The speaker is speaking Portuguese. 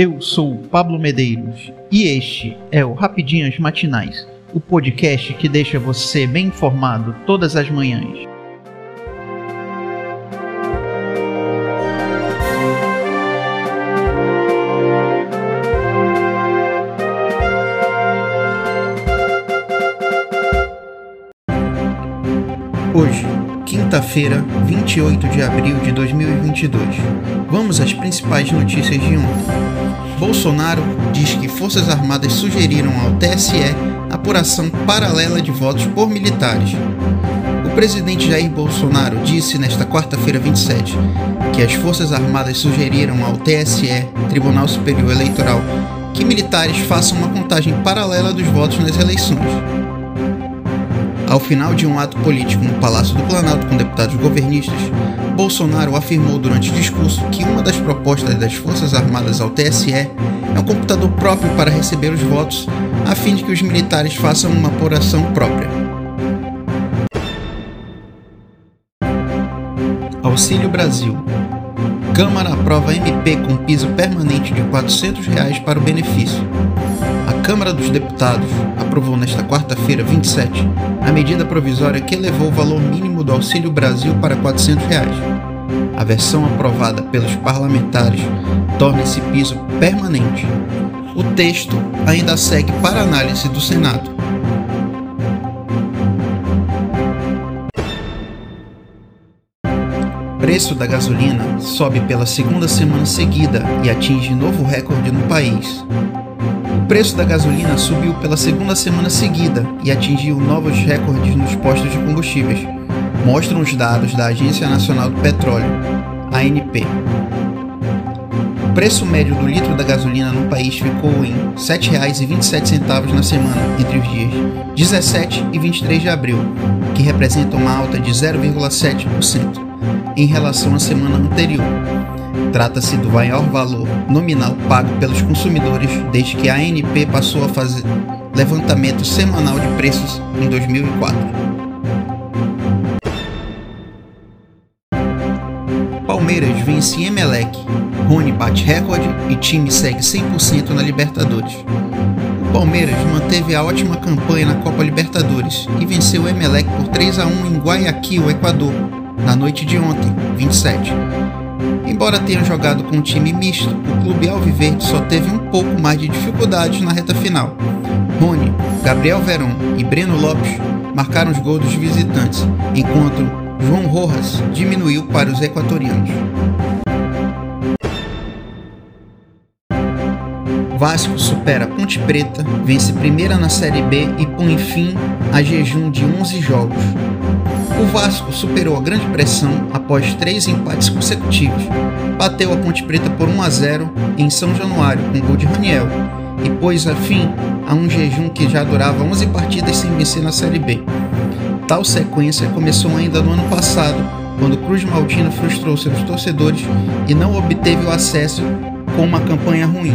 Eu sou Pablo Medeiros e este é o Rapidinhas Matinais, o podcast que deixa você bem informado todas as manhãs. Hoje, quinta-feira, 28 de abril de 2022. Vamos às principais notícias de ontem. Bolsonaro diz que Forças Armadas sugeriram ao TSE apuração paralela de votos por militares. O presidente Jair Bolsonaro disse nesta quarta-feira 27 que as Forças Armadas sugeriram ao TSE, Tribunal Superior Eleitoral, que militares façam uma contagem paralela dos votos nas eleições. Ao final de um ato político no Palácio do Planalto com deputados governistas, Bolsonaro afirmou durante o discurso que uma das propostas das Forças Armadas ao TSE é um computador próprio para receber os votos, a fim de que os militares façam uma apuração própria. Auxílio Brasil. Câmara aprova MP com piso permanente de 400 reais para o benefício. Câmara dos Deputados aprovou nesta quarta-feira, 27, a medida provisória que elevou o valor mínimo do Auxílio Brasil para 400 reais. A versão aprovada pelos parlamentares torna esse piso permanente. O texto ainda segue para análise do Senado. preço da gasolina sobe pela segunda semana seguida e atinge novo recorde no país preço da gasolina subiu pela segunda semana seguida e atingiu novos recordes nos postos de combustíveis, mostram os dados da Agência Nacional do Petróleo, ANP. O preço médio do litro da gasolina no país ficou em R$ 7,27 na semana entre os dias 17 e 23 de abril, que representa uma alta de 0,7% em relação à semana anterior Trata-se do maior valor nominal pago pelos consumidores desde que a ANP passou a fazer levantamento semanal de preços em 2004. Palmeiras vence Emelec, Rony bate recorde e time segue 100% na Libertadores. O Palmeiras manteve a ótima campanha na Copa Libertadores e venceu o Emelec por 3 a 1 em Guayaquil, Equador, na noite de ontem, 27 Embora tenha jogado com um time misto, o clube Alviverde só teve um pouco mais de dificuldades na reta final. Rony, Gabriel Verón e Breno Lopes marcaram os gols dos visitantes, enquanto João Rojas diminuiu para os equatorianos. Vasco supera Ponte Preta, vence primeira na Série B e põe fim a jejum de 11 jogos. O Vasco superou a grande pressão após três empates consecutivos. Bateu a Ponte Preta por 1 a 0 em São Januário com gol de Raniel e pôs a fim a um jejum que já durava 11 partidas sem vencer na Série B. Tal sequência começou ainda no ano passado, quando Cruz Maltina frustrou seus torcedores e não obteve o acesso com uma campanha ruim.